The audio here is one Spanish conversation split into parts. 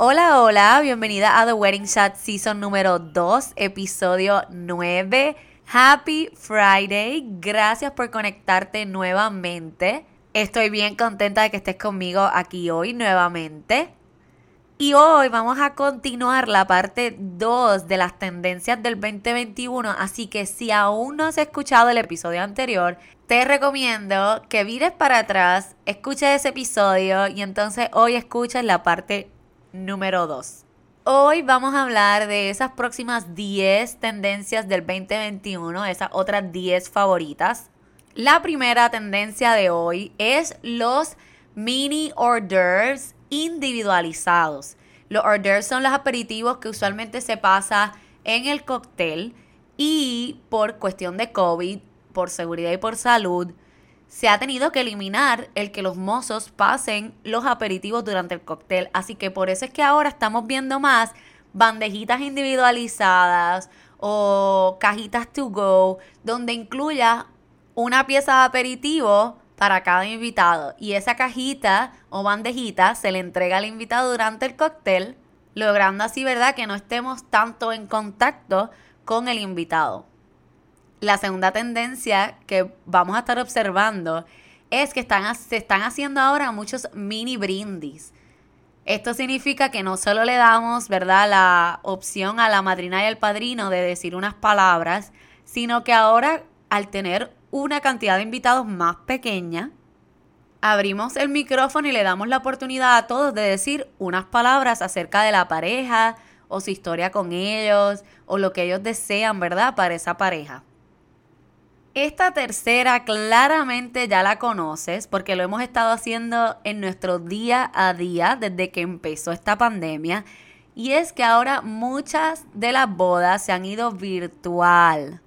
Hola, hola, bienvenida a The Wedding Chat Season número 2, episodio 9. Happy Friday. Gracias por conectarte nuevamente. Estoy bien contenta de que estés conmigo aquí hoy nuevamente. Y hoy vamos a continuar la parte 2 de las tendencias del 2021. Así que si aún no has escuchado el episodio anterior, te recomiendo que vires para atrás, escuches ese episodio y entonces hoy escuches la parte número 2. Hoy vamos a hablar de esas próximas 10 tendencias del 2021, esas otras 10 favoritas. La primera tendencia de hoy es los mini orders individualizados. Los orders son los aperitivos que usualmente se pasa en el cóctel y por cuestión de COVID, por seguridad y por salud, se ha tenido que eliminar el que los mozos pasen los aperitivos durante el cóctel. Así que por eso es que ahora estamos viendo más bandejitas individualizadas o cajitas to go, donde incluya una pieza de aperitivo para cada invitado. Y esa cajita o bandejita se le entrega al invitado durante el cóctel, logrando así, ¿verdad?, que no estemos tanto en contacto con el invitado. La segunda tendencia que vamos a estar observando es que están, se están haciendo ahora muchos mini brindis. Esto significa que no solo le damos, ¿verdad?, la opción a la madrina y al padrino de decir unas palabras, sino que ahora al tener una cantidad de invitados más pequeña, abrimos el micrófono y le damos la oportunidad a todos de decir unas palabras acerca de la pareja o su historia con ellos o lo que ellos desean, ¿verdad?, para esa pareja. Esta tercera claramente ya la conoces porque lo hemos estado haciendo en nuestro día a día desde que empezó esta pandemia. Y es que ahora muchas de las bodas se han ido virtual.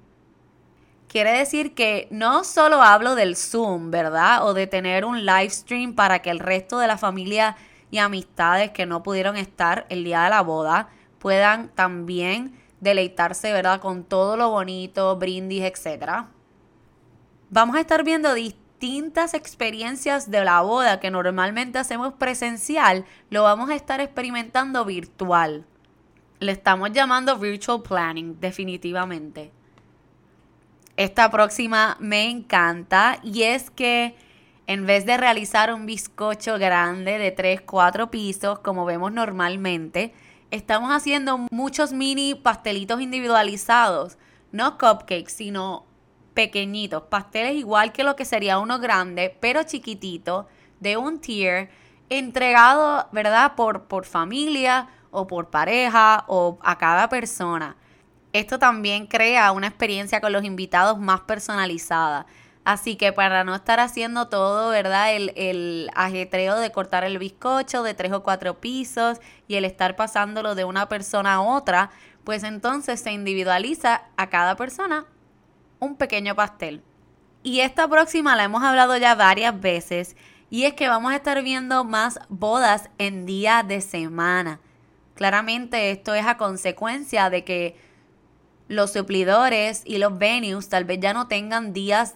Quiere decir que no solo hablo del Zoom, ¿verdad? O de tener un live stream para que el resto de la familia y amistades que no pudieron estar el día de la boda puedan también deleitarse, ¿verdad? Con todo lo bonito, brindis, etcétera vamos a estar viendo distintas experiencias de la boda que normalmente hacemos presencial, lo vamos a estar experimentando virtual. Le estamos llamando virtual planning, definitivamente. Esta próxima me encanta y es que en vez de realizar un bizcocho grande de 3, 4 pisos como vemos normalmente, estamos haciendo muchos mini pastelitos individualizados, no cupcakes, sino pequeñitos, pasteles igual que lo que sería uno grande, pero chiquitito, de un tier, entregado, ¿verdad? Por, por familia o por pareja o a cada persona. Esto también crea una experiencia con los invitados más personalizada. Así que para no estar haciendo todo, ¿verdad? El, el, ajetreo de cortar el bizcocho de tres o cuatro pisos y el estar pasándolo de una persona a otra, pues entonces se individualiza a cada persona un pequeño pastel. Y esta próxima la hemos hablado ya varias veces y es que vamos a estar viendo más bodas en día de semana. Claramente esto es a consecuencia de que los suplidores y los venues tal vez ya no tengan días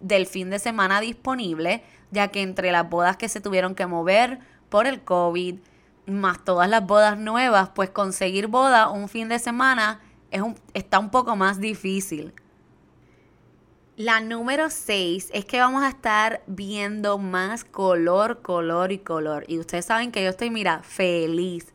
del fin de semana disponibles, ya que entre las bodas que se tuvieron que mover por el COVID, más todas las bodas nuevas, pues conseguir boda un fin de semana es un, está un poco más difícil. La número 6 es que vamos a estar viendo más color, color y color. Y ustedes saben que yo estoy, mira, feliz.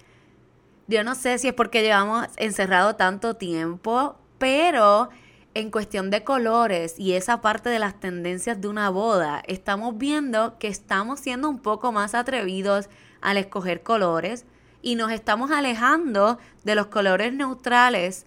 Yo no sé si es porque llevamos encerrado tanto tiempo, pero en cuestión de colores y esa parte de las tendencias de una boda, estamos viendo que estamos siendo un poco más atrevidos al escoger colores y nos estamos alejando de los colores neutrales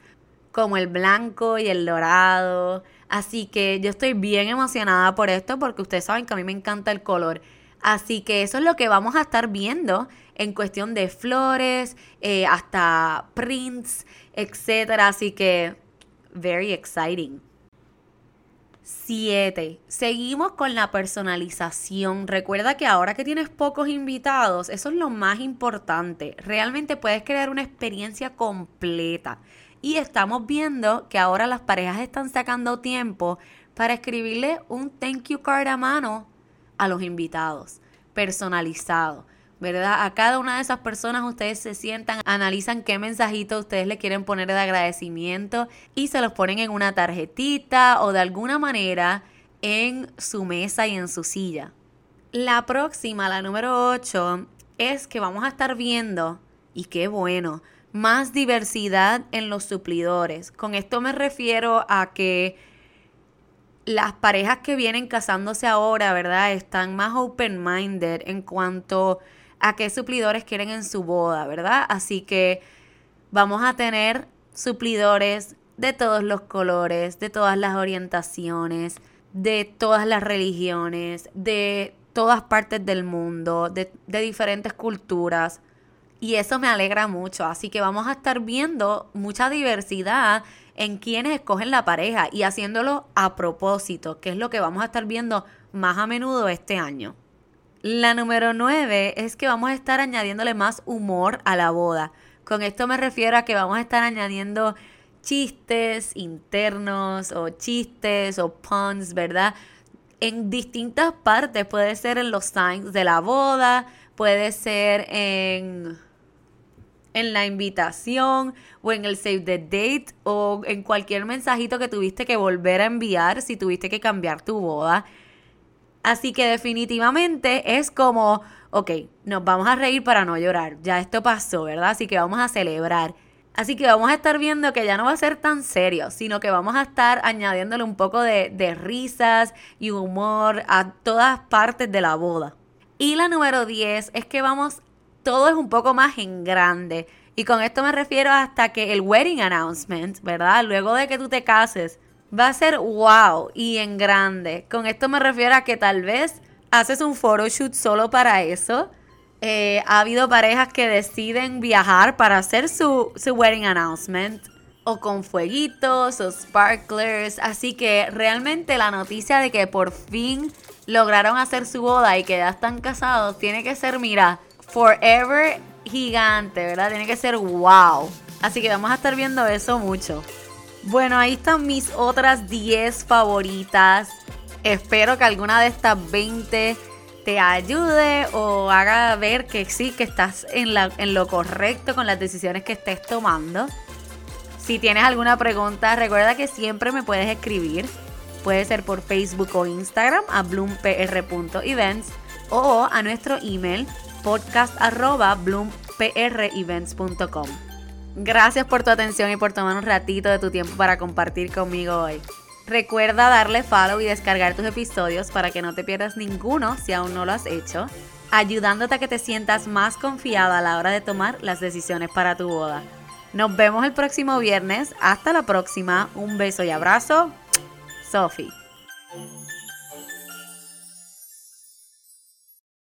como el blanco y el dorado. Así que yo estoy bien emocionada por esto porque ustedes saben que a mí me encanta el color. Así que eso es lo que vamos a estar viendo en cuestión de flores, eh, hasta prints, etcétera. Así que very exciting. 7. Seguimos con la personalización. Recuerda que ahora que tienes pocos invitados, eso es lo más importante. Realmente puedes crear una experiencia completa. Y estamos viendo que ahora las parejas están sacando tiempo para escribirle un thank you card a mano a los invitados, personalizado. ¿verdad? A cada una de esas personas ustedes se sientan, analizan qué mensajito ustedes le quieren poner de agradecimiento y se los ponen en una tarjetita o de alguna manera en su mesa y en su silla. La próxima, la número 8, es que vamos a estar viendo, y qué bueno, más diversidad en los suplidores. Con esto me refiero a que las parejas que vienen casándose ahora, ¿verdad? Están más open-minded en cuanto a qué suplidores quieren en su boda, ¿verdad? Así que vamos a tener suplidores de todos los colores, de todas las orientaciones, de todas las religiones, de todas partes del mundo, de, diferentes culturas. Y eso me alegra mucho. Así que vamos a estar viendo mucha diversidad en quienes escogen la pareja y haciéndolo a propósito, que es lo que vamos a estar viendo más a menudo este año. La número nueve es que vamos a estar añadiéndole más humor a la boda. Con esto me refiero a que vamos a estar añadiendo chistes internos o chistes o puns, ¿verdad? En distintas partes, puede ser en los signs de la boda, puede ser en, en la invitación o en el save the date o en cualquier mensajito que tuviste que volver a enviar si tuviste que cambiar tu boda. Así que definitivamente es como, ok, nos vamos a reír para no llorar. Ya esto pasó, ¿verdad? Así que vamos a celebrar. Así que vamos a estar viendo que ya no va a ser tan serio, sino que vamos a estar añadiéndole un poco de, de risas y humor a todas partes de la boda. Y la número 10 es que vamos, todo es un poco más en grande. Y con esto me refiero hasta que el wedding announcement, ¿verdad? Luego de que tú te cases, va a ser wow y en grande. Con esto me refiero a que tal vez haces un photoshoot solo para eso. Eh, ha habido parejas que deciden viajar para hacer su, su wedding announcement o con fueguitos o sparklers. Así que realmente la noticia de que por fin lograron hacer su boda y que ya están casados tiene que ser, mira, forever gigante, ¿verdad? Tiene que ser wow. Así que vamos a estar viendo eso mucho. Bueno, ahí están mis otras 10 favoritas. Espero que alguna de estas 20 te ayude o haga ver que sí, que estás en, lo correcto con las decisiones que estés tomando. Si tienes alguna pregunta, recuerda que siempre me puedes escribir. Puede ser por Facebook o Instagram a bloompr.events o a nuestro email podcast.bloomprevents.com. Gracias por tu atención y por tomar un ratito de tu tiempo para compartir conmigo hoy. Recuerda darle follow y descargar tus episodios para que no te pierdas ninguno si aún no lo has hecho, ayudándote a que te sientas más confiada a la hora de tomar las decisiones para tu boda. Nos vemos el próximo viernes. Hasta la próxima. Un beso y abrazo. Sophie.